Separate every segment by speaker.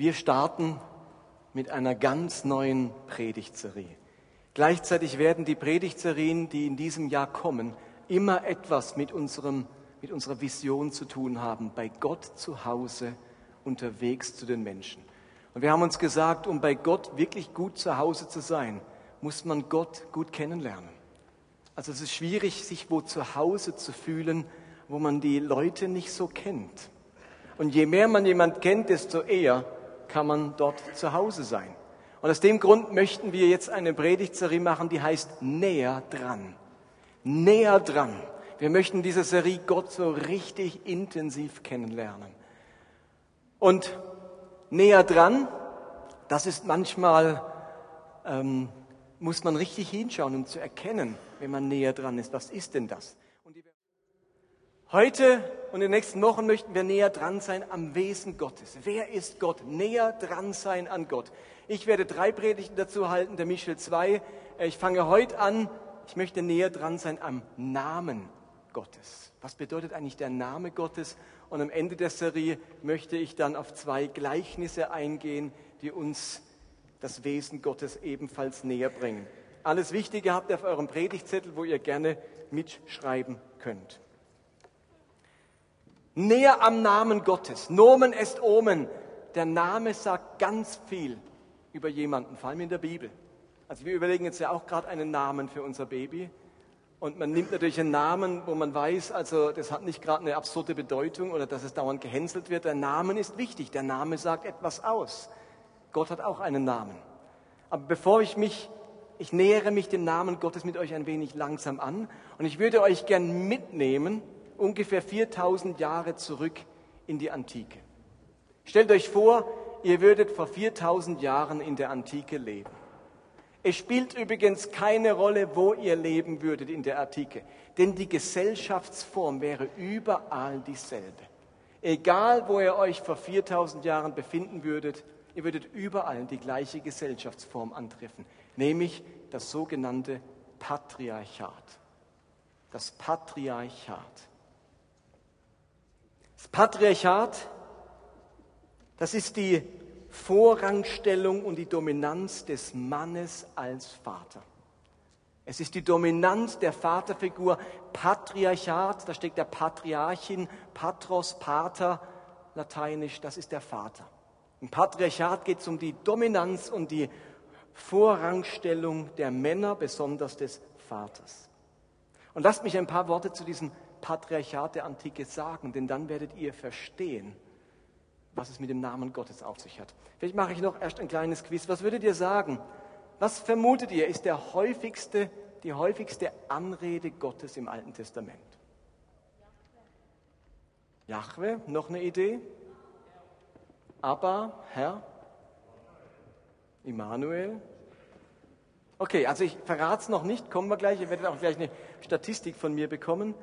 Speaker 1: Wir starten mit einer ganz neuen Predigtserie. Gleichzeitig werden die Predigtserien, die in diesem Jahr kommen, immer etwas mit, unserem, mit unserer Vision zu tun haben, bei Gott zu Hause, unterwegs zu den Menschen. Und wir haben uns gesagt, um bei Gott wirklich gut zu Hause zu sein, muss man Gott gut kennenlernen. Also es ist schwierig, sich wo zu Hause zu fühlen, wo man die Leute nicht so kennt. Und je mehr man jemand kennt, desto eher kann man dort zu Hause sein. Und aus dem Grund möchten wir jetzt eine Predigtserie machen, die heißt Näher dran. Näher dran. Wir möchten diese Serie Gott so richtig intensiv kennenlernen. Und näher dran, das ist manchmal, ähm, muss man richtig hinschauen, um zu erkennen, wenn man näher dran ist. Was ist denn das? Heute und in den nächsten Wochen möchten wir näher dran sein am Wesen Gottes. Wer ist Gott? Näher dran sein an Gott. Ich werde drei Predigten dazu halten, der Michel zwei. Ich fange heute an. Ich möchte näher dran sein am Namen Gottes. Was bedeutet eigentlich der Name Gottes? Und am Ende der Serie möchte ich dann auf zwei Gleichnisse eingehen, die uns das Wesen Gottes ebenfalls näher bringen. Alles Wichtige habt ihr auf eurem Predigtzettel, wo ihr gerne mitschreiben könnt. Näher am Namen Gottes. Nomen est Omen. Der Name sagt ganz viel über jemanden, vor allem in der Bibel. Also wir überlegen jetzt ja auch gerade einen Namen für unser Baby. Und man nimmt natürlich einen Namen, wo man weiß, also das hat nicht gerade eine absurde Bedeutung oder dass es dauernd gehänselt wird. Der Name ist wichtig. Der Name sagt etwas aus. Gott hat auch einen Namen. Aber bevor ich mich, ich nähere mich dem Namen Gottes mit euch ein wenig langsam an und ich würde euch gern mitnehmen ungefähr 4000 Jahre zurück in die Antike. Stellt euch vor, ihr würdet vor 4000 Jahren in der Antike leben. Es spielt übrigens keine Rolle, wo ihr leben würdet in der Antike, denn die Gesellschaftsform wäre überall dieselbe. Egal, wo ihr euch vor 4000 Jahren befinden würdet, ihr würdet überall die gleiche Gesellschaftsform antreffen, nämlich das sogenannte Patriarchat. Das Patriarchat. Das Patriarchat, das ist die Vorrangstellung und die Dominanz des Mannes als Vater. Es ist die Dominanz der Vaterfigur, Patriarchat, da steckt der Patriarchin, Patros, Pater, lateinisch, das ist der Vater. Im Patriarchat geht es um die Dominanz und die Vorrangstellung der Männer, besonders des Vaters. Und lasst mich ein paar Worte zu diesem Patriarchat der Antike sagen, denn dann werdet ihr verstehen, was es mit dem Namen Gottes auf sich hat. Vielleicht mache ich noch erst ein kleines Quiz. Was würdet ihr sagen? Was vermutet ihr, ist der häufigste, die häufigste Anrede Gottes im Alten Testament? Jahwe, noch eine Idee? Aber, Herr? Immanuel? Okay, also ich verrate es noch nicht, kommen wir gleich. Ihr werdet auch gleich eine Statistik von mir bekommen.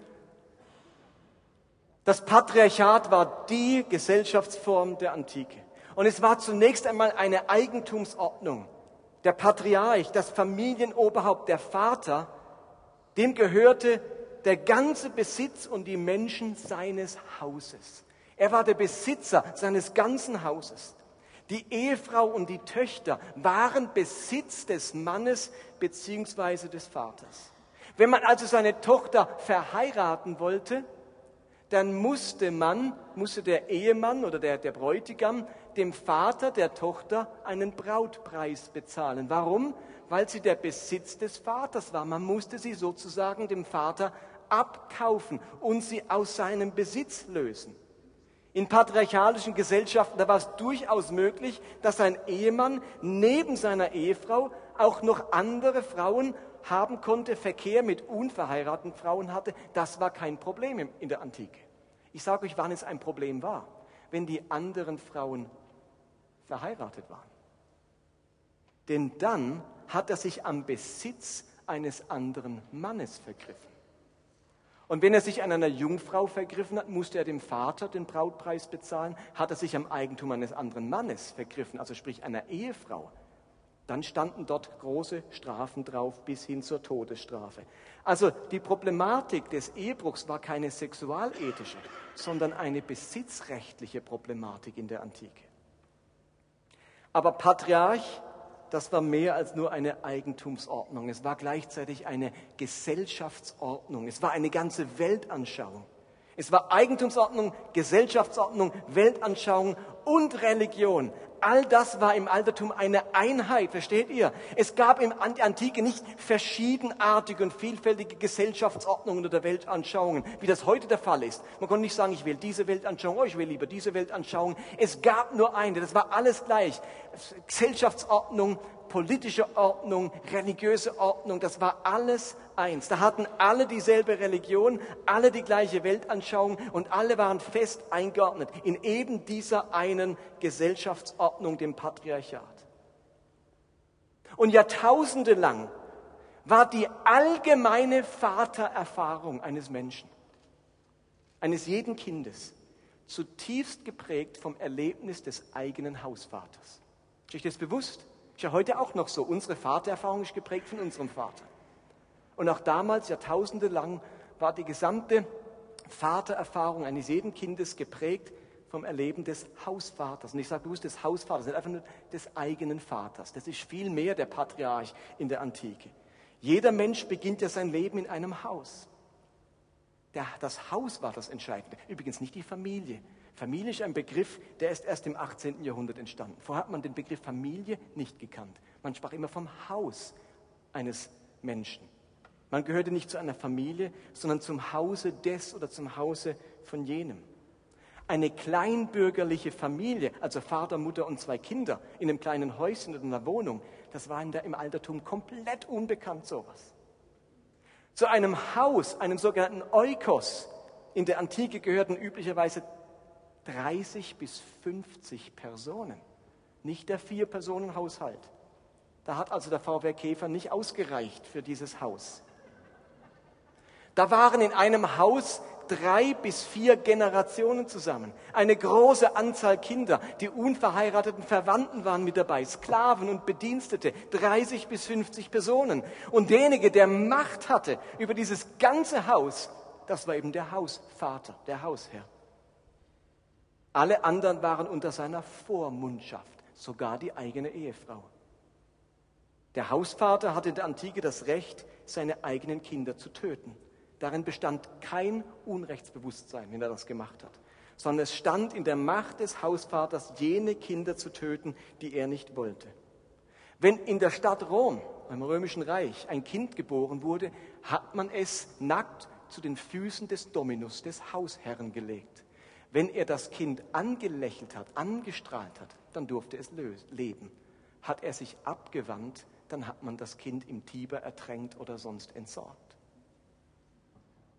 Speaker 1: Das Patriarchat war die Gesellschaftsform der Antike. Und es war zunächst einmal eine Eigentumsordnung. Der Patriarch, das Familienoberhaupt, der Vater, dem gehörte der ganze Besitz und die Menschen seines Hauses. Er war der Besitzer seines ganzen Hauses. Die Ehefrau und die Töchter waren Besitz des Mannes beziehungsweise des Vaters. Wenn man also seine Tochter verheiraten wollte, dann musste man, musste der Ehemann oder der, der Bräutigam dem Vater der Tochter einen Brautpreis bezahlen. Warum? Weil sie der Besitz des Vaters war. Man musste sie sozusagen dem Vater abkaufen und sie aus seinem Besitz lösen. In patriarchalischen Gesellschaften, da war es durchaus möglich, dass ein Ehemann neben seiner Ehefrau auch noch andere Frauen haben konnte, Verkehr mit unverheirateten Frauen hatte, das war kein Problem in der Antike. Ich sage euch, wann es ein Problem war, wenn die anderen Frauen verheiratet waren. Denn dann hat er sich am Besitz eines anderen Mannes vergriffen. Und wenn er sich an einer Jungfrau vergriffen hat, musste er dem Vater den Brautpreis bezahlen. Hat er sich am Eigentum eines anderen Mannes vergriffen, also sprich einer Ehefrau, dann standen dort große Strafen drauf bis hin zur Todesstrafe. Also die Problematik des Ehebruchs war keine sexualethische, sondern eine besitzrechtliche Problematik in der Antike. Aber Patriarch, das war mehr als nur eine Eigentumsordnung. Es war gleichzeitig eine Gesellschaftsordnung. Es war eine ganze Weltanschauung. Es war Eigentumsordnung, Gesellschaftsordnung, Weltanschauung und Religion. All das war im Altertum eine Einheit, versteht ihr? Es gab in der Antike nicht verschiedenartige und vielfältige Gesellschaftsordnungen oder Weltanschauungen, wie das heute der Fall ist. Man konnte nicht sagen, ich will diese Weltanschauung, oh, ich will lieber diese Weltanschauung. Es gab nur eine, das war alles gleich. Gesellschaftsordnung, politische Ordnung, religiöse Ordnung, das war alles eins. Da hatten alle dieselbe Religion, alle die gleiche Weltanschauung und alle waren fest eingeordnet in eben dieser einen Gesellschaftsordnung, dem Patriarchat. Und jahrtausende lang war die allgemeine Vatererfahrung eines Menschen, eines jeden Kindes, zutiefst geprägt vom Erlebnis des eigenen Hausvaters. Ist euch das bewusst? Ist ja heute auch noch so. Unsere Vatererfahrung ist geprägt von unserem Vater. Und auch damals, Jahrtausende lang, war die gesamte Vatererfahrung eines jeden Kindes geprägt vom Erleben des Hausvaters. Und ich sage bewusst des Hausvaters, nicht einfach nur des eigenen Vaters. Das ist viel mehr der Patriarch in der Antike. Jeder Mensch beginnt ja sein Leben in einem Haus. Der, das Haus war das Entscheidende. Übrigens nicht die Familie. Familie ist ein Begriff, der ist erst im 18. Jahrhundert entstanden. Vorher hat man den Begriff Familie nicht gekannt. Man sprach immer vom Haus eines Menschen. Man gehörte nicht zu einer Familie, sondern zum Hause des oder zum Hause von jenem. Eine kleinbürgerliche Familie, also Vater, Mutter und zwei Kinder in einem kleinen Häuschen oder einer Wohnung, das war in der, im Altertum komplett unbekannt sowas. Zu einem Haus, einem sogenannten Oikos, in der Antike gehörten üblicherweise 30 bis 50 Personen, nicht der Vier-Personen-Haushalt. Da hat also der VW Käfer nicht ausgereicht für dieses Haus. Da waren in einem Haus drei bis vier Generationen zusammen. Eine große Anzahl Kinder. Die unverheirateten Verwandten waren mit dabei. Sklaven und Bedienstete. 30 bis 50 Personen. Und derjenige, der Macht hatte über dieses ganze Haus, das war eben der Hausvater, der Hausherr. Alle anderen waren unter seiner Vormundschaft, sogar die eigene Ehefrau. Der Hausvater hatte in der Antike das Recht, seine eigenen Kinder zu töten. Darin bestand kein Unrechtsbewusstsein, wenn er das gemacht hat, sondern es stand in der Macht des Hausvaters, jene Kinder zu töten, die er nicht wollte. Wenn in der Stadt Rom, im römischen Reich, ein Kind geboren wurde, hat man es nackt zu den Füßen des Dominus, des Hausherrn gelegt. Wenn er das Kind angelächelt hat, angestrahlt hat, dann durfte es leben. Hat er sich abgewandt, dann hat man das Kind im Tiber ertränkt oder sonst entsorgt.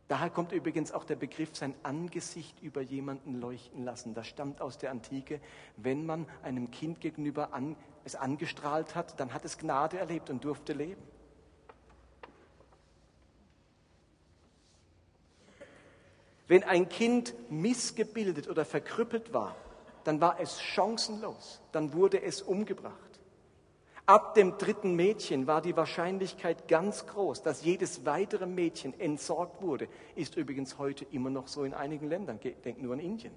Speaker 1: Daher kommt übrigens auch der Begriff sein Angesicht über jemanden leuchten lassen. Das stammt aus der Antike. Wenn man einem Kind gegenüber an, es angestrahlt hat, dann hat es Gnade erlebt und durfte leben. Wenn ein Kind missgebildet oder verkrüppelt war, dann war es chancenlos, dann wurde es umgebracht. Ab dem dritten Mädchen war die Wahrscheinlichkeit ganz groß, dass jedes weitere Mädchen entsorgt wurde. Ist übrigens heute immer noch so in einigen Ländern. Denkt nur an Indien.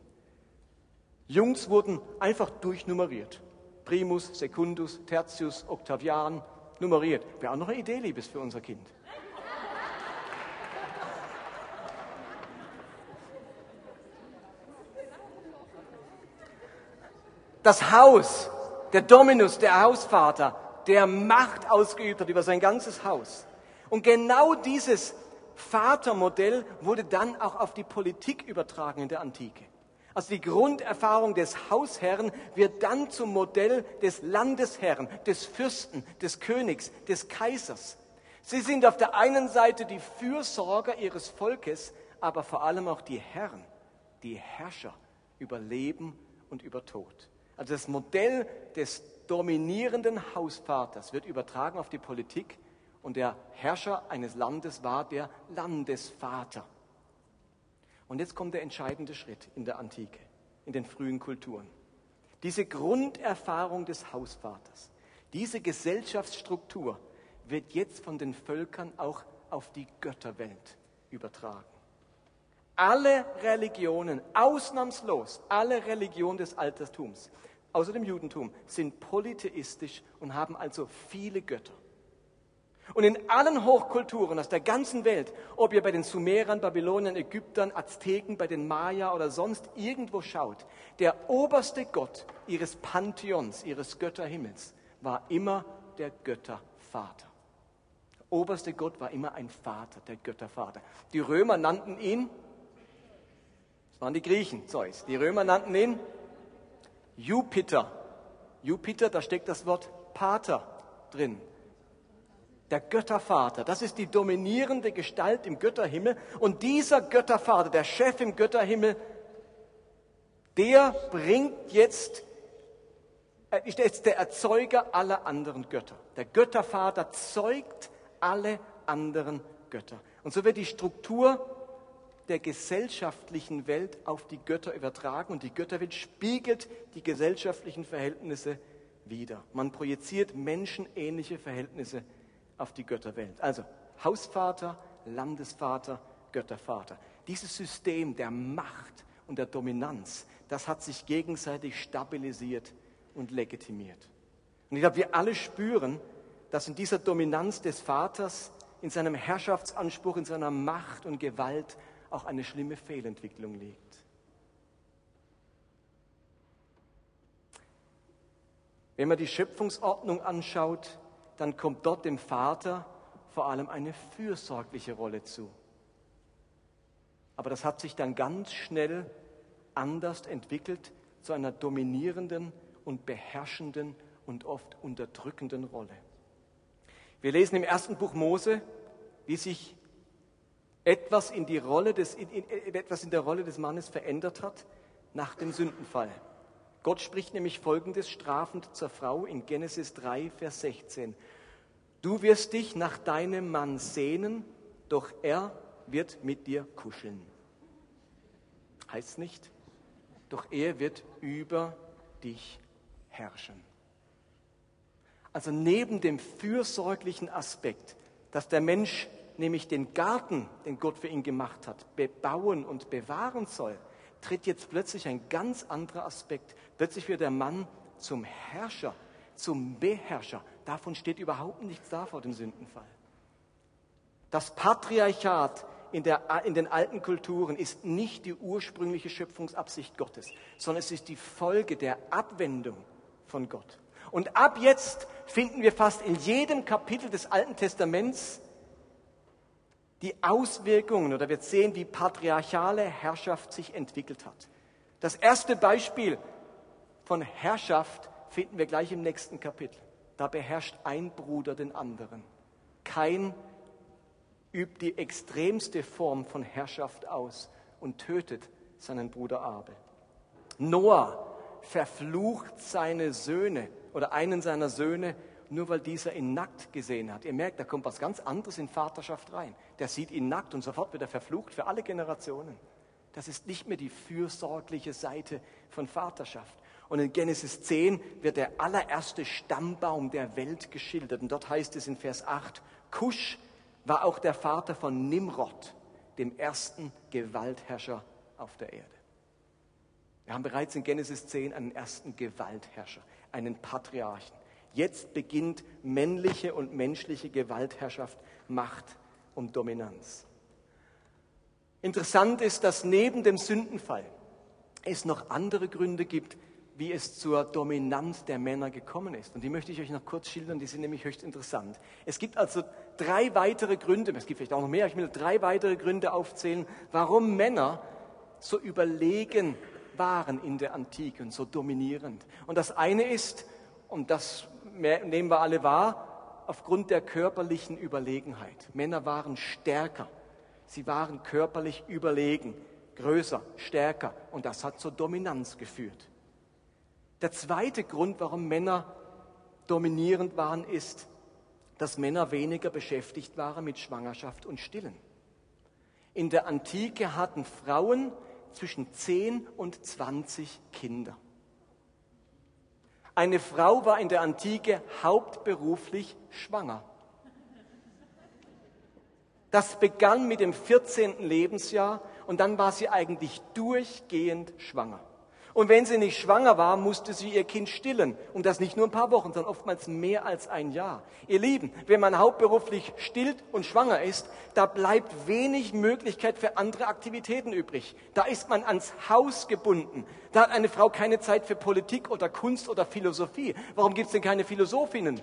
Speaker 1: Jungs wurden einfach durchnummeriert. Primus, Secundus, Tertius, Octavian, nummeriert. Wäre auch noch eine Idee, Liebes, für unser Kind. Das Haus, der Dominus, der Hausvater, der Macht ausgeübt hat über sein ganzes Haus. Und genau dieses Vatermodell wurde dann auch auf die Politik übertragen in der Antike. Also die Grunderfahrung des Hausherrn wird dann zum Modell des Landesherrn, des Fürsten, des Königs, des Kaisers. Sie sind auf der einen Seite die Fürsorger ihres Volkes, aber vor allem auch die Herren, die Herrscher über Leben und über Tod. Also das Modell des dominierenden Hausvaters wird übertragen auf die Politik und der Herrscher eines Landes war der Landesvater. Und jetzt kommt der entscheidende Schritt in der Antike, in den frühen Kulturen. Diese Grunderfahrung des Hausvaters, diese Gesellschaftsstruktur wird jetzt von den Völkern auch auf die Götterwelt übertragen. Alle Religionen, ausnahmslos alle Religionen des Altertums, außer dem Judentum, sind polytheistisch und haben also viele Götter. Und in allen Hochkulturen aus der ganzen Welt, ob ihr bei den Sumerern, Babyloniern, Ägyptern, Azteken, bei den Maya oder sonst irgendwo schaut, der oberste Gott ihres Pantheons, ihres Götterhimmels, war immer der Göttervater. Der oberste Gott war immer ein Vater, der Göttervater. Die Römer nannten ihn, das waren die Griechen, Zeus, die Römer nannten ihn Jupiter. Jupiter, da steckt das Wort Pater drin der Göttervater. Das ist die dominierende Gestalt im Götterhimmel. Und dieser Göttervater, der Chef im Götterhimmel, der bringt jetzt, ist jetzt der Erzeuger aller anderen Götter. Der Göttervater zeugt alle anderen Götter. Und so wird die Struktur der gesellschaftlichen Welt auf die Götter übertragen und die Götterwelt spiegelt die gesellschaftlichen Verhältnisse wider. Man projiziert menschenähnliche Verhältnisse auf die Götterwelt. Also Hausvater, Landesvater, Göttervater. Dieses System der Macht und der Dominanz, das hat sich gegenseitig stabilisiert und legitimiert. Und ich glaube, wir alle spüren, dass in dieser Dominanz des Vaters, in seinem Herrschaftsanspruch, in seiner Macht und Gewalt auch eine schlimme Fehlentwicklung liegt. Wenn man die Schöpfungsordnung anschaut, dann kommt dort dem Vater vor allem eine fürsorgliche Rolle zu. Aber das hat sich dann ganz schnell anders entwickelt zu einer dominierenden und beherrschenden und oft unterdrückenden Rolle. Wir lesen im ersten Buch Mose, wie sich etwas in, die Rolle des, in, in, etwas in der Rolle des Mannes verändert hat nach dem Sündenfall. Gott spricht nämlich folgendes strafend zur Frau in Genesis 3, Vers 16. Du wirst dich nach deinem Mann sehnen, doch er wird mit dir kuscheln. Heißt nicht, doch er wird über dich herrschen. Also neben dem fürsorglichen Aspekt, dass der Mensch nämlich den Garten, den Gott für ihn gemacht hat, bebauen und bewahren soll, tritt jetzt plötzlich ein ganz anderer Aspekt. Plötzlich wird der Mann zum Herrscher, zum Beherrscher. Davon steht überhaupt nichts da vor dem Sündenfall. Das Patriarchat in, der, in den alten Kulturen ist nicht die ursprüngliche Schöpfungsabsicht Gottes, sondern es ist die Folge der Abwendung von Gott. Und ab jetzt finden wir fast in jedem Kapitel des Alten Testaments die Auswirkungen oder wir sehen, wie patriarchale Herrschaft sich entwickelt hat. Das erste Beispiel von Herrschaft finden wir gleich im nächsten Kapitel. Da beherrscht ein Bruder den anderen. Kein übt die extremste Form von Herrschaft aus und tötet seinen Bruder Abel. Noah verflucht seine Söhne oder einen seiner Söhne nur weil dieser ihn nackt gesehen hat. Ihr merkt, da kommt was ganz anderes in Vaterschaft rein. Der sieht ihn nackt und sofort wird er verflucht für alle Generationen. Das ist nicht mehr die fürsorgliche Seite von Vaterschaft. Und in Genesis 10 wird der allererste Stammbaum der Welt geschildert. Und dort heißt es in Vers 8, Kusch war auch der Vater von Nimrod, dem ersten Gewaltherrscher auf der Erde. Wir haben bereits in Genesis 10 einen ersten Gewaltherrscher, einen Patriarchen. Jetzt beginnt männliche und menschliche Gewaltherrschaft, Macht und Dominanz. Interessant ist, dass neben dem Sündenfall es noch andere Gründe gibt, wie es zur Dominanz der Männer gekommen ist. Und die möchte ich euch noch kurz schildern, die sind nämlich höchst interessant. Es gibt also drei weitere Gründe, es gibt vielleicht auch noch mehr, ich will drei weitere Gründe aufzählen, warum Männer so überlegen waren in der Antike und so dominierend. Und das eine ist, und das nehmen wir alle wahr, aufgrund der körperlichen Überlegenheit. Männer waren stärker. Sie waren körperlich überlegen, größer, stärker. Und das hat zur Dominanz geführt. Der zweite Grund, warum Männer dominierend waren, ist, dass Männer weniger beschäftigt waren mit Schwangerschaft und Stillen. In der Antike hatten Frauen zwischen 10 und 20 Kinder. Eine Frau war in der Antike hauptberuflich schwanger. Das begann mit dem 14. Lebensjahr und dann war sie eigentlich durchgehend schwanger. Und wenn sie nicht schwanger war, musste sie ihr Kind stillen. Und das nicht nur ein paar Wochen, sondern oftmals mehr als ein Jahr. Ihr Lieben, wenn man hauptberuflich stillt und schwanger ist, da bleibt wenig Möglichkeit für andere Aktivitäten übrig. Da ist man ans Haus gebunden. Da hat eine Frau keine Zeit für Politik oder Kunst oder Philosophie. Warum gibt es denn keine Philosophinnen?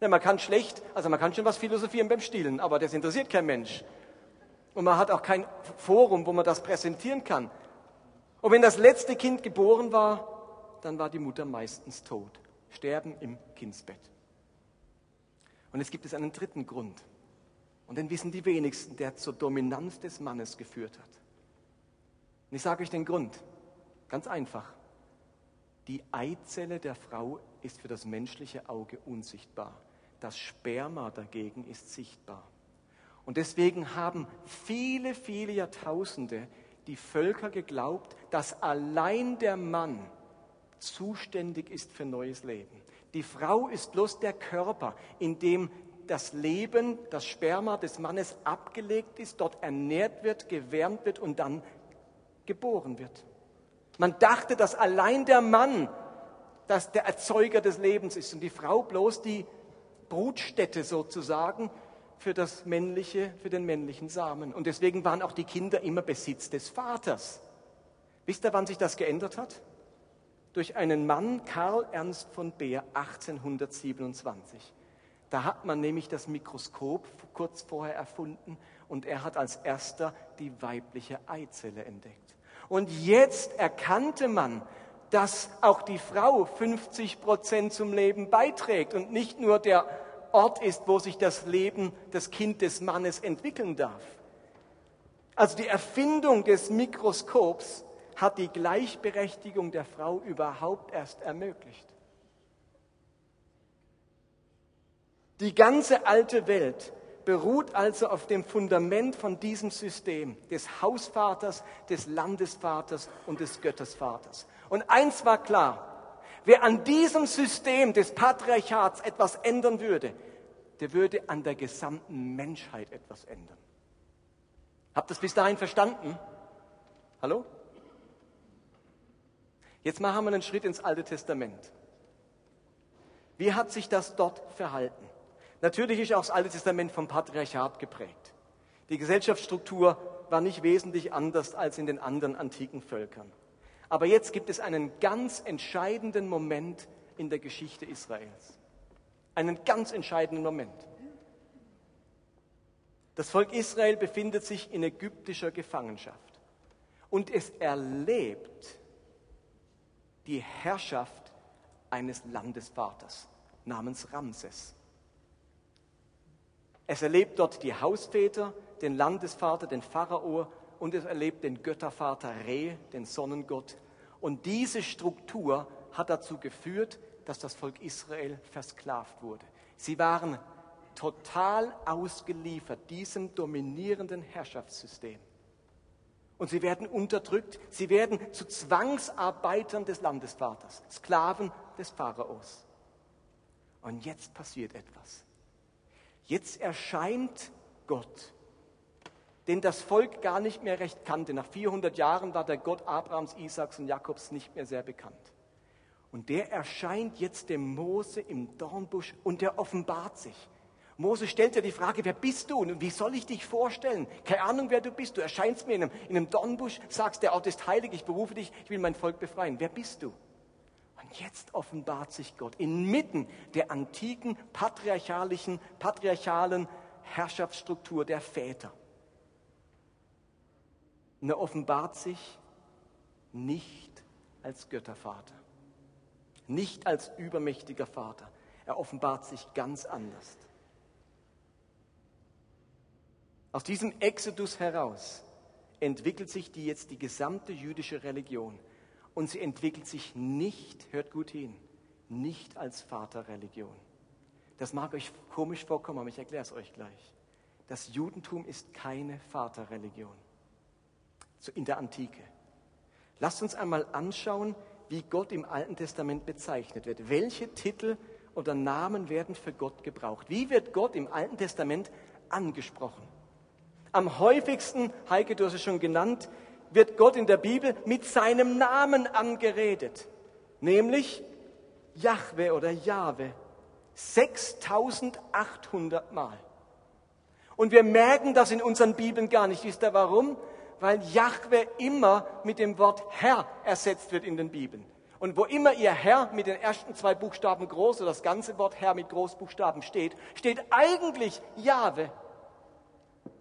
Speaker 1: Ja, man kann schlecht, also man kann schon was philosophieren beim Stillen, aber das interessiert kein Mensch. Und man hat auch kein Forum, wo man das präsentieren kann. Und wenn das letzte Kind geboren war, dann war die Mutter meistens tot. Sterben im Kindsbett. Und es gibt es einen dritten Grund. Und den wissen die wenigsten, der zur Dominanz des Mannes geführt hat. Und ich sage euch den Grund. Ganz einfach. Die Eizelle der Frau ist für das menschliche Auge unsichtbar. Das Sperma dagegen ist sichtbar. Und deswegen haben viele, viele Jahrtausende die Völker geglaubt, dass allein der Mann zuständig ist für neues Leben. Die Frau ist bloß der Körper, in dem das Leben, das Sperma des Mannes abgelegt ist, dort ernährt wird, gewärmt wird und dann geboren wird. Man dachte, dass allein der Mann dass der Erzeuger des Lebens ist und die Frau bloß die Brutstätte sozusagen für das männliche, für den männlichen Samen. Und deswegen waren auch die Kinder immer Besitz des Vaters. Wisst ihr, wann sich das geändert hat? Durch einen Mann, Karl Ernst von Beer, 1827. Da hat man nämlich das Mikroskop kurz vorher erfunden und er hat als erster die weibliche Eizelle entdeckt. Und jetzt erkannte man, dass auch die Frau 50 Prozent zum Leben beiträgt und nicht nur der Ort ist, wo sich das Leben, das Kind des Mannes entwickeln darf. Also die Erfindung des Mikroskops hat die Gleichberechtigung der Frau überhaupt erst ermöglicht. Die ganze alte Welt beruht also auf dem Fundament von diesem System des Hausvaters, des Landesvaters und des Göttersvaters. Und eins war klar, Wer an diesem System des Patriarchats etwas ändern würde, der würde an der gesamten Menschheit etwas ändern. Habt ihr das bis dahin verstanden? Hallo? Jetzt machen wir einen Schritt ins Alte Testament. Wie hat sich das dort verhalten? Natürlich ist auch das Alte Testament vom Patriarchat geprägt. Die Gesellschaftsstruktur war nicht wesentlich anders als in den anderen antiken Völkern. Aber jetzt gibt es einen ganz entscheidenden Moment in der Geschichte Israels. Einen ganz entscheidenden Moment. Das Volk Israel befindet sich in ägyptischer Gefangenschaft und es erlebt die Herrschaft eines Landesvaters namens Ramses. Es erlebt dort die Hausväter, den Landesvater, den Pharao und es erlebt den Göttervater Re, den Sonnengott. Und diese Struktur hat dazu geführt, dass das Volk Israel versklavt wurde. Sie waren total ausgeliefert diesem dominierenden Herrschaftssystem. Und sie werden unterdrückt, sie werden zu Zwangsarbeitern des Landesvaters, Sklaven des Pharaos. Und jetzt passiert etwas. Jetzt erscheint Gott den das Volk gar nicht mehr recht kannte. Nach 400 Jahren war der Gott Abrahams, Isaaks und Jakobs nicht mehr sehr bekannt. Und der erscheint jetzt dem Mose im Dornbusch und der offenbart sich. Mose stellt ja die Frage, wer bist du und wie soll ich dich vorstellen? Keine Ahnung, wer du bist. Du erscheinst mir in einem, in einem Dornbusch, sagst, der Ort ist heilig, ich berufe dich, ich will mein Volk befreien. Wer bist du? Und jetzt offenbart sich Gott inmitten der antiken patriarchalischen, patriarchalen Herrschaftsstruktur der Väter. Und er offenbart sich nicht als Göttervater, nicht als übermächtiger Vater. Er offenbart sich ganz anders. Aus diesem Exodus heraus entwickelt sich die jetzt die gesamte jüdische Religion. Und sie entwickelt sich nicht, hört gut hin, nicht als Vaterreligion. Das mag euch komisch vorkommen, aber ich erkläre es euch gleich. Das Judentum ist keine Vaterreligion in der Antike. Lasst uns einmal anschauen, wie Gott im Alten Testament bezeichnet wird. Welche Titel oder Namen werden für Gott gebraucht? Wie wird Gott im Alten Testament angesprochen? Am häufigsten, Heike, du hast es schon genannt, wird Gott in der Bibel mit seinem Namen angeredet, nämlich Jahwe oder Jahwe. 6800 Mal. Und wir merken das in unseren Bibeln gar nicht. Wisst ihr warum? Weil Jahwe immer mit dem Wort Herr ersetzt wird in den Bibeln. Und wo immer ihr Herr mit den ersten zwei Buchstaben groß oder das ganze Wort Herr mit Großbuchstaben steht, steht eigentlich Jahwe.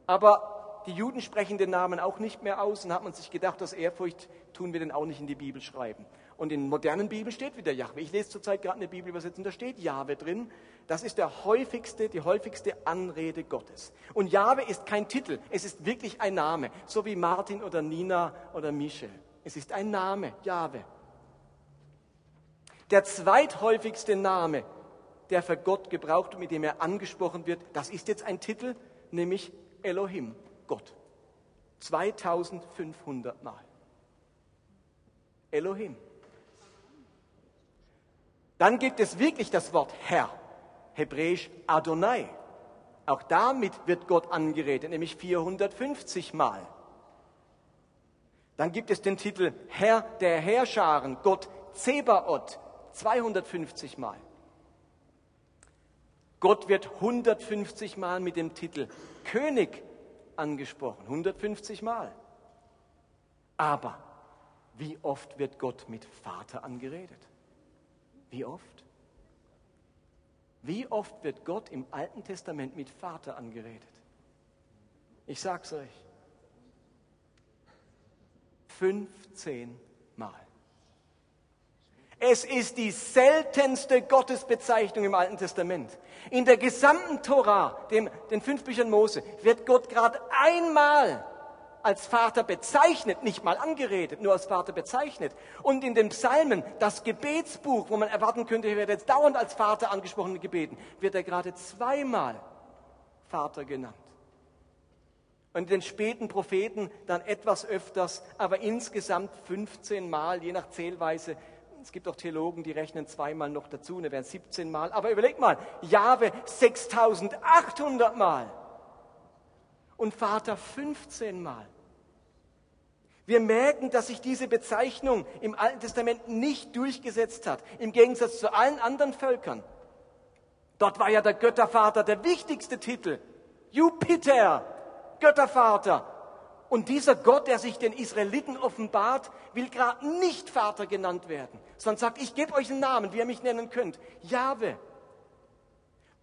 Speaker 1: Aber die Juden sprechen den Namen auch nicht mehr aus und hat man sich gedacht, aus Ehrfurcht tun wir den auch nicht in die Bibel schreiben. Und in modernen Bibeln steht wieder Jahwe. Ich lese zurzeit gerade eine Bibelübersetzung, da steht Jahwe drin. Das ist der häufigste, die häufigste Anrede Gottes. Und Jahwe ist kein Titel, es ist wirklich ein Name, so wie Martin oder Nina oder Michel. Es ist ein Name, Jahwe. Der zweithäufigste Name, der für Gott gebraucht und mit dem er angesprochen wird, das ist jetzt ein Titel, nämlich Elohim, Gott. 2500 Mal. Elohim. Dann gibt es wirklich das Wort Herr, hebräisch Adonai. Auch damit wird Gott angeredet, nämlich 450 Mal. Dann gibt es den Titel Herr der Herrscharen, Gott Zebaoth, 250 Mal. Gott wird 150 Mal mit dem Titel König angesprochen. 150 Mal. Aber wie oft wird Gott mit Vater angeredet? Wie oft? Wie oft wird Gott im Alten Testament mit Vater angeredet? Ich sag's euch. 15 Mal. Es ist die seltenste Gottesbezeichnung im Alten Testament. In der gesamten Tora, dem, den fünf Büchern Mose, wird Gott gerade einmal als Vater bezeichnet, nicht mal angeredet, nur als Vater bezeichnet. Und in den Psalmen, das Gebetsbuch, wo man erwarten könnte, er wird jetzt dauernd als Vater angesprochen und gebeten, wird er gerade zweimal Vater genannt. Und in den späten Propheten dann etwas öfters, aber insgesamt 15 Mal, je nach Zählweise, es gibt auch Theologen, die rechnen zweimal noch dazu, und dann wären 17 Mal. Aber überleg mal, Jahwe 6800 Mal und Vater 15 Mal. Wir merken, dass sich diese Bezeichnung im Alten Testament nicht durchgesetzt hat, im Gegensatz zu allen anderen Völkern. Dort war ja der Göttervater der wichtigste Titel. Jupiter, Göttervater. Und dieser Gott, der sich den Israeliten offenbart, will gerade nicht Vater genannt werden, sondern sagt, ich gebe euch einen Namen, wie ihr mich nennen könnt. Jahwe.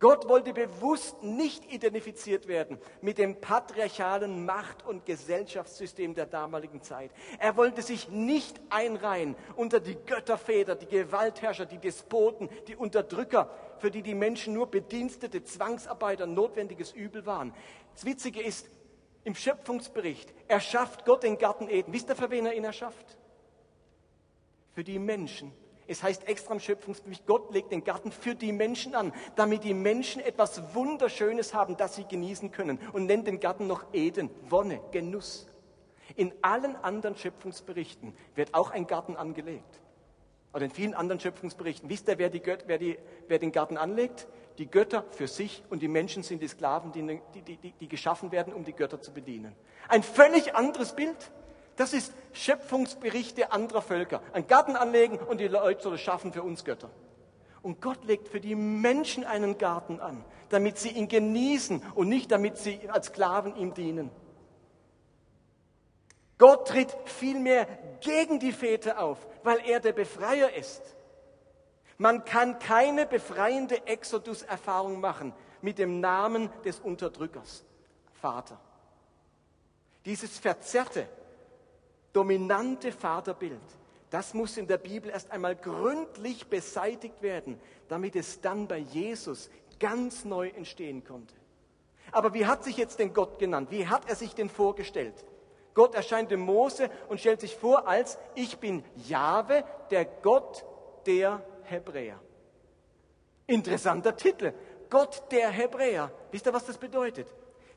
Speaker 1: Gott wollte bewusst nicht identifiziert werden mit dem patriarchalen Macht- und Gesellschaftssystem der damaligen Zeit. Er wollte sich nicht einreihen unter die Götterväter, die Gewaltherrscher, die Despoten, die Unterdrücker, für die die Menschen nur Bedienstete, Zwangsarbeiter, notwendiges Übel waren. Das Witzige ist, im Schöpfungsbericht erschafft Gott den Garten Eden. Wisst ihr, für wen er ihn erschafft? Für die Menschen. Es heißt extra im Schöpfungsbericht, Gott legt den Garten für die Menschen an, damit die Menschen etwas Wunderschönes haben, das sie genießen können und nennt den Garten noch Eden, Wonne, Genuss. In allen anderen Schöpfungsberichten wird auch ein Garten angelegt. Oder in vielen anderen Schöpfungsberichten. Wisst ihr, wer, die Göt wer, die, wer den Garten anlegt? die Götter für sich und die Menschen sind die Sklaven, die, die, die, die geschaffen werden, um die Götter zu bedienen. Ein völlig anderes Bild. Das ist Schöpfungsberichte anderer Völker. Ein Garten anlegen und die Leute sollen schaffen für uns Götter. Und Gott legt für die Menschen einen Garten an, damit sie ihn genießen und nicht damit sie als Sklaven ihm dienen. Gott tritt vielmehr gegen die Väter auf, weil er der Befreier ist. Man kann keine befreiende Exodus-Erfahrung machen mit dem Namen des Unterdrückers, Vater. Dieses verzerrte, dominante Vaterbild, das muss in der Bibel erst einmal gründlich beseitigt werden, damit es dann bei Jesus ganz neu entstehen konnte. Aber wie hat sich jetzt denn Gott genannt? Wie hat er sich denn vorgestellt? Gott erscheint dem Mose und stellt sich vor als ich bin Jahwe, der Gott der Hebräer. Interessanter Titel. Gott der Hebräer. Wisst ihr, was das bedeutet?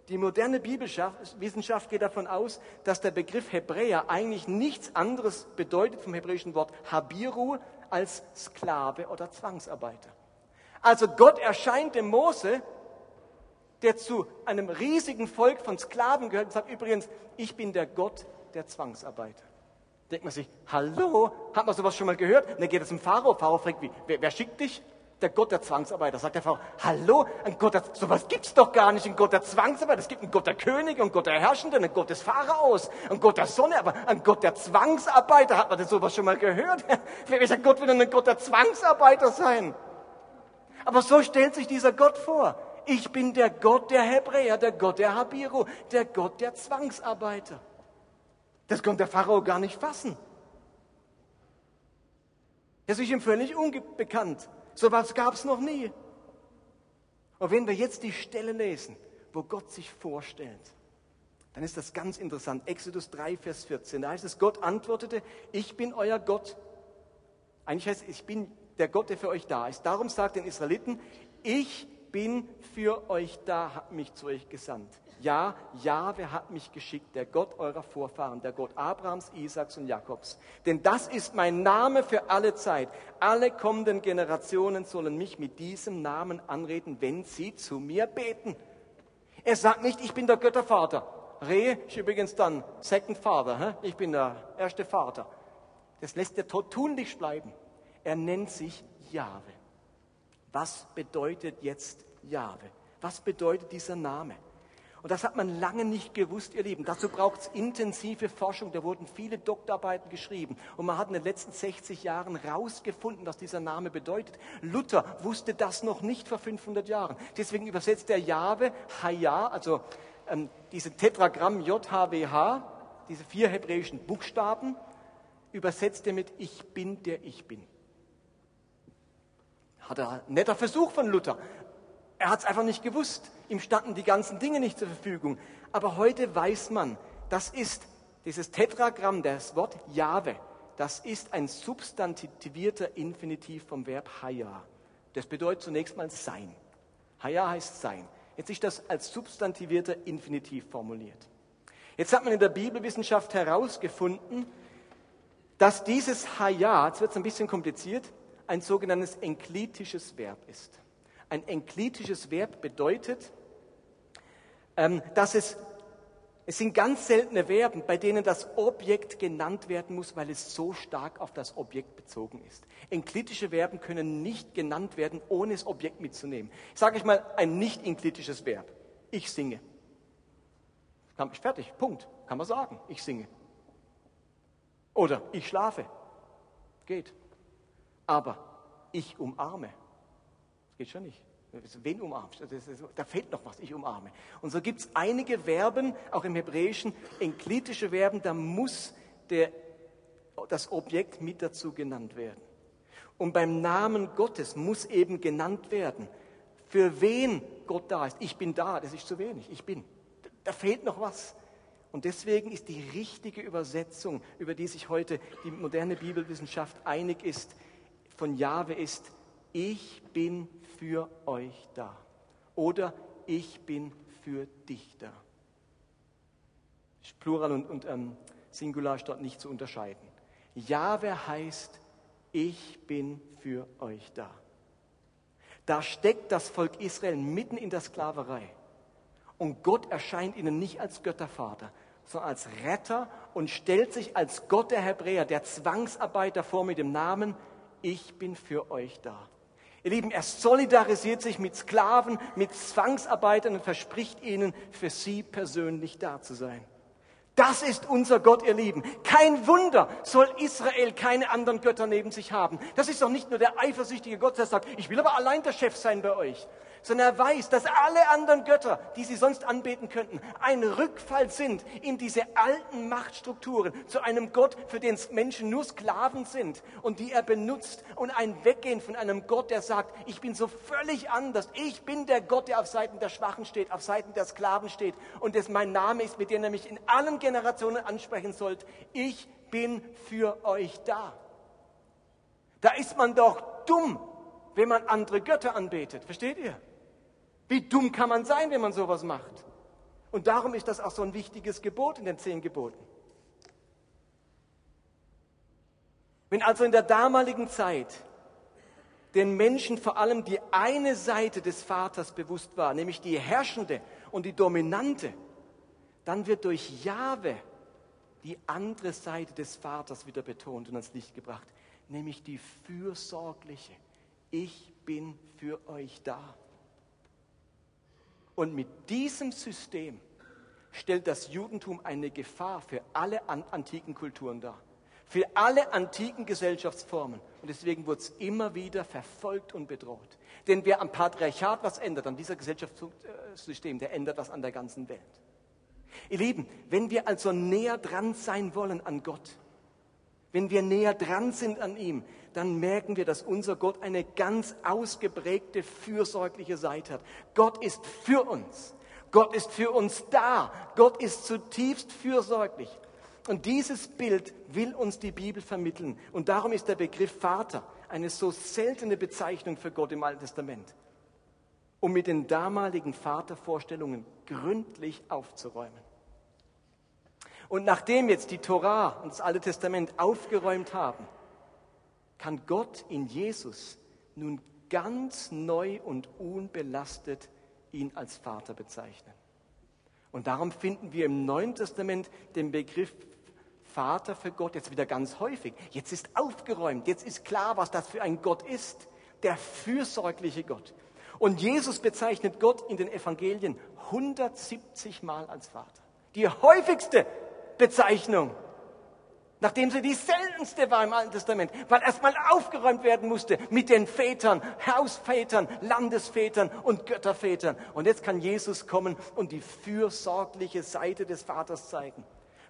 Speaker 1: Die moderne Bibelwissenschaft geht davon aus, dass der Begriff Hebräer eigentlich nichts anderes bedeutet vom hebräischen Wort Habiru als Sklave oder Zwangsarbeiter. Also Gott erscheint dem Mose, der zu einem riesigen Volk von Sklaven gehört, und sagt übrigens, ich bin der Gott der Zwangsarbeiter. Denkt man sich, hallo, hat man sowas schon mal gehört? Und dann geht es zum Pharao. Pharao fragt, wie, wer, wer schickt dich? Der Gott der Zwangsarbeiter. Sagt der Pharao, hallo, ein Gott der, sowas gibt's doch gar nicht, ein Gott der Zwangsarbeiter. Es gibt einen Gott der Könige, einen Gott der Herrschenden, einen Gott des Pharaos, einen Gott der Sonne, aber ein Gott der Zwangsarbeiter. Hat man denn sowas schon mal gehört? Welcher Gott will denn ein Gott der Zwangsarbeiter sein? Aber so stellt sich dieser Gott vor. Ich bin der Gott der Hebräer, der Gott der Habiru, der Gott der Zwangsarbeiter. Das konnte der Pharao gar nicht fassen. Das ist ihm völlig unbekannt. So etwas gab es noch nie. Und wenn wir jetzt die Stelle lesen, wo Gott sich vorstellt, dann ist das ganz interessant. Exodus 3, Vers 14. Da heißt es, Gott antwortete, ich bin euer Gott. Eigentlich heißt es, ich bin der Gott, der für euch da ist. Darum sagt den Israeliten, ich bin für euch da, habe mich zu euch gesandt. Ja, Jahwe hat mich geschickt, der Gott eurer Vorfahren, der Gott Abrahams, Isaaks und Jakobs. Denn das ist mein Name für alle Zeit. Alle kommenden Generationen sollen mich mit diesem Namen anreden, wenn sie zu mir beten. Er sagt nicht, ich bin der Göttervater. Re ist übrigens dann Second Father. Ich bin der erste Vater. Das lässt er tunlichst bleiben. Er nennt sich Jahwe. Was bedeutet jetzt Jahwe? Was bedeutet dieser Name? Und das hat man lange nicht gewusst, ihr Lieben. Dazu braucht es intensive Forschung. Da wurden viele Doktorarbeiten geschrieben. Und man hat in den letzten 60 Jahren herausgefunden, was dieser Name bedeutet. Luther wusste das noch nicht vor 500 Jahren. Deswegen übersetzt er Jahwe, Haya, also ähm, diese Tetragramm JHWH, diese vier hebräischen Buchstaben, übersetzt er mit Ich bin, der ich bin. Hat er netter Versuch von Luther. Er hat es einfach nicht gewusst. Ihm standen die ganzen Dinge nicht zur Verfügung. Aber heute weiß man, das ist dieses Tetragramm, das Wort Jahwe, das ist ein substantivierter Infinitiv vom Verb Haya. Das bedeutet zunächst mal sein. Haya heißt sein. Jetzt ist das als substantivierter Infinitiv formuliert. Jetzt hat man in der Bibelwissenschaft herausgefunden, dass dieses Haya, jetzt wird es ein bisschen kompliziert, ein sogenanntes enklitisches Verb ist. Ein enklitisches Verb bedeutet, ähm, dass es, es sind ganz seltene Verben, bei denen das Objekt genannt werden muss, weil es so stark auf das Objekt bezogen ist. Enklitische Verben können nicht genannt werden, ohne das Objekt mitzunehmen. Ich sage euch mal ein nicht enklitisches Verb. Ich singe. Fertig, Punkt. Kann man sagen. Ich singe. Oder ich schlafe. Geht. Aber ich umarme. Geht schon nicht. Wen umarmst? Da fehlt noch was, ich umarme. Und so gibt es einige Verben, auch im Hebräischen, enklitische Verben, da muss der, das Objekt mit dazu genannt werden. Und beim Namen Gottes muss eben genannt werden, für wen Gott da ist. Ich bin da, das ist zu wenig, ich bin. Da fehlt noch was. Und deswegen ist die richtige Übersetzung, über die sich heute die moderne Bibelwissenschaft einig ist, von Jahwe ist, ich bin für euch da. Oder ich bin für dich da. Plural und, und ähm, Singular dort nicht zu unterscheiden. Jahwe heißt, ich bin für euch da. Da steckt das Volk Israel mitten in der Sklaverei. Und Gott erscheint ihnen nicht als Göttervater, sondern als Retter und stellt sich als Gott der Hebräer, der Zwangsarbeiter vor mit dem Namen, ich bin für euch da. Ihr Lieben, er solidarisiert sich mit Sklaven, mit Zwangsarbeitern und verspricht ihnen, für sie persönlich da zu sein. Das ist unser Gott, ihr Lieben. Kein Wunder soll Israel keine anderen Götter neben sich haben. Das ist doch nicht nur der eifersüchtige Gott, der sagt, ich will aber allein der Chef sein bei euch, sondern er weiß, dass alle anderen Götter, die sie sonst anbeten könnten, ein Rückfall sind in diese alten Machtstrukturen zu einem Gott, für den Menschen nur Sklaven sind und die er benutzt und ein Weggehen von einem Gott, der sagt, ich bin so völlig anders. Ich bin der Gott, der auf Seiten der Schwachen steht, auf Seiten der Sklaven steht und das mein Name ist, mit dem er mich in allen Generationen ansprechen sollt. Ich bin für euch da. Da ist man doch dumm, wenn man andere Götter anbetet. Versteht ihr? Wie dumm kann man sein, wenn man sowas macht? Und darum ist das auch so ein wichtiges Gebot in den zehn Geboten. Wenn also in der damaligen Zeit den Menschen vor allem die eine Seite des Vaters bewusst war, nämlich die herrschende und die dominante, dann wird durch Jahwe die andere Seite des Vaters wieder betont und ans Licht gebracht, nämlich die fürsorgliche. Ich bin für euch da. Und mit diesem System stellt das Judentum eine Gefahr für alle antiken Kulturen dar, für alle antiken Gesellschaftsformen. Und deswegen wurde es immer wieder verfolgt und bedroht. Denn wer am Patriarchat was ändert, an dieser Gesellschaftssystem, der ändert was an der ganzen Welt. Ihr Lieben, wenn wir also näher dran sein wollen an Gott, wenn wir näher dran sind an ihm, dann merken wir, dass unser Gott eine ganz ausgeprägte fürsorgliche Seite hat. Gott ist für uns. Gott ist für uns da. Gott ist zutiefst fürsorglich. Und dieses Bild will uns die Bibel vermitteln. Und darum ist der Begriff Vater eine so seltene Bezeichnung für Gott im Alten Testament, um mit den damaligen Vatervorstellungen gründlich aufzuräumen. Und nachdem jetzt die Torah und das Alte Testament aufgeräumt haben, kann Gott in Jesus nun ganz neu und unbelastet ihn als Vater bezeichnen. Und darum finden wir im Neuen Testament den Begriff Vater für Gott jetzt wieder ganz häufig. Jetzt ist aufgeräumt, jetzt ist klar, was das für ein Gott ist, der fürsorgliche Gott. Und Jesus bezeichnet Gott in den Evangelien 170 Mal als Vater. Die häufigste Bezeichnung, nachdem sie die seltenste war im Alten Testament, weil erstmal aufgeräumt werden musste mit den Vätern, Hausvätern, Landesvätern und Göttervätern. Und jetzt kann Jesus kommen und die fürsorgliche Seite des Vaters zeigen.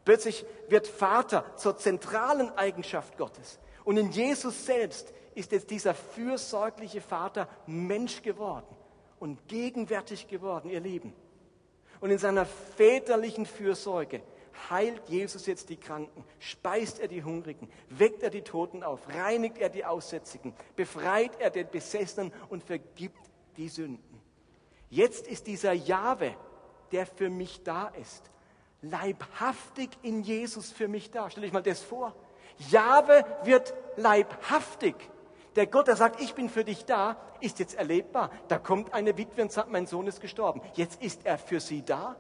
Speaker 1: Plötzlich wird Vater zur zentralen Eigenschaft Gottes. Und in Jesus selbst ist jetzt dieser fürsorgliche Vater Mensch geworden und gegenwärtig geworden, ihr Lieben. Und in seiner väterlichen Fürsorge heilt Jesus jetzt die Kranken, speist er die Hungrigen, weckt er die Toten auf, reinigt er die Aussätzigen, befreit er den Besessenen und vergibt die Sünden. Jetzt ist dieser Jahwe, der für mich da ist, leibhaftig in Jesus für mich da. Stell dich mal das vor. Jahwe wird leibhaftig. Der Gott, der sagt, ich bin für dich da, ist jetzt erlebbar. Da kommt eine Witwe und sagt, mein Sohn ist gestorben. Jetzt ist er für sie da.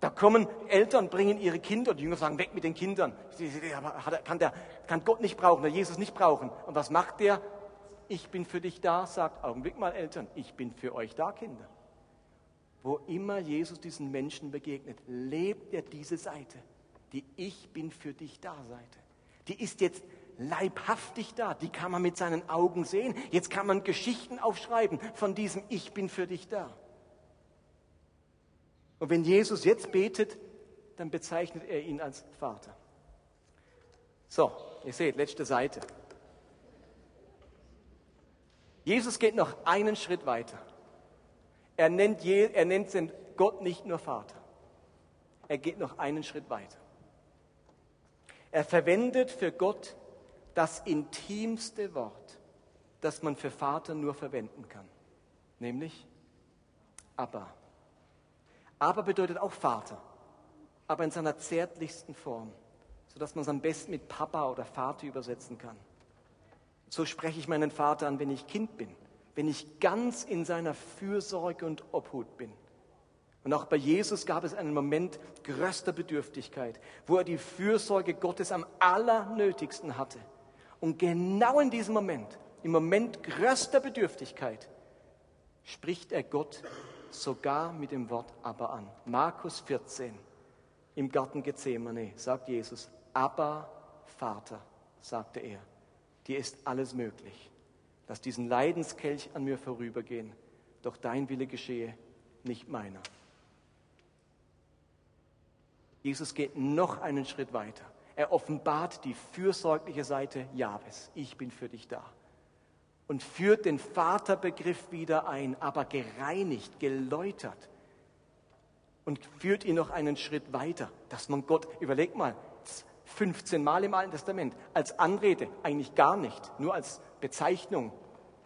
Speaker 1: Da kommen Eltern, bringen ihre Kinder, die Jünger sagen, weg mit den Kindern. Kann, der, kann Gott nicht brauchen, der Jesus nicht brauchen. Und was macht der? Ich bin für dich da, sagt, Augenblick mal Eltern, ich bin für euch da, Kinder. Wo immer Jesus diesen Menschen begegnet, lebt er diese Seite, die Ich bin für dich da Seite. Die ist jetzt leibhaftig da, die kann man mit seinen Augen sehen. Jetzt kann man Geschichten aufschreiben von diesem Ich bin für dich da. Und wenn Jesus jetzt betet, dann bezeichnet er ihn als Vater. So, ihr seht, letzte Seite. Jesus geht noch einen Schritt weiter. Er nennt, je, er nennt Gott nicht nur Vater. Er geht noch einen Schritt weiter. Er verwendet für Gott das intimste Wort, das man für Vater nur verwenden kann, nämlich Abba. Aber bedeutet auch Vater, aber in seiner zärtlichsten Form, sodass man es am besten mit Papa oder Vater übersetzen kann. So spreche ich meinen Vater an, wenn ich Kind bin, wenn ich ganz in seiner Fürsorge und Obhut bin. Und auch bei Jesus gab es einen Moment größter Bedürftigkeit, wo er die Fürsorge Gottes am allernötigsten hatte. Und genau in diesem Moment, im Moment größter Bedürftigkeit, spricht er Gott sogar mit dem Wort aber an. Markus 14, im Garten Gethsemane, sagt Jesus, aber Vater, sagte er, dir ist alles möglich. Lass diesen Leidenskelch an mir vorübergehen, doch dein Wille geschehe, nicht meiner. Jesus geht noch einen Schritt weiter. Er offenbart die fürsorgliche Seite Jahwes. Ich bin für dich da und führt den Vaterbegriff wieder ein, aber gereinigt, geläutert und führt ihn noch einen Schritt weiter, dass man Gott, überleg mal, 15 Mal im Alten Testament, als Anrede eigentlich gar nicht, nur als Bezeichnung.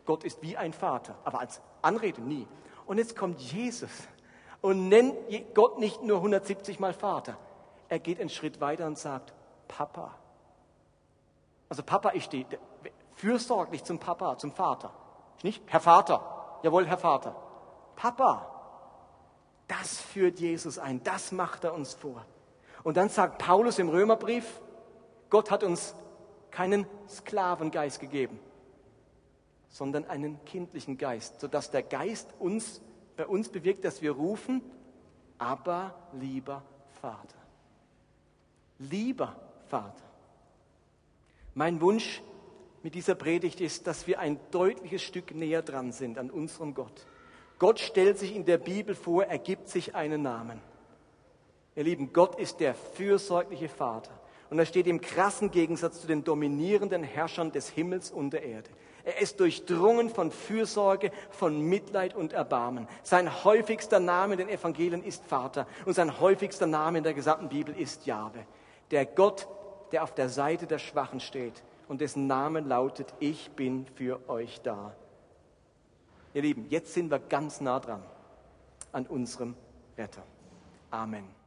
Speaker 1: Gott ist wie ein Vater, aber als Anrede nie. Und jetzt kommt Jesus und nennt Gott nicht nur 170 Mal Vater. Er geht einen Schritt weiter und sagt, Papa. Also Papa ist die, fürsorglich zum Papa, zum Vater. Nicht Herr Vater, jawohl, Herr Vater. Papa, das führt Jesus ein, das macht er uns vor. Und dann sagt Paulus im Römerbrief, Gott hat uns keinen Sklavengeist gegeben, sondern einen kindlichen Geist, sodass der Geist uns, bei uns bewirkt, dass wir rufen, aber lieber Vater. Lieber Vater. Mein Wunsch mit dieser Predigt ist, dass wir ein deutliches Stück näher dran sind an unserem Gott. Gott stellt sich in der Bibel vor, er gibt sich einen Namen. Ihr Lieben, Gott ist der fürsorgliche Vater. Und er steht im krassen Gegensatz zu den dominierenden Herrschern des Himmels und der Erde. Er ist durchdrungen von Fürsorge, von Mitleid und Erbarmen. Sein häufigster Name in den Evangelien ist Vater und sein häufigster Name in der gesamten Bibel ist Jahwe. Der Gott, der auf der Seite der Schwachen steht und dessen Name lautet, ich bin für euch da. Ihr Lieben, jetzt sind wir ganz nah dran an unserem Retter. Amen.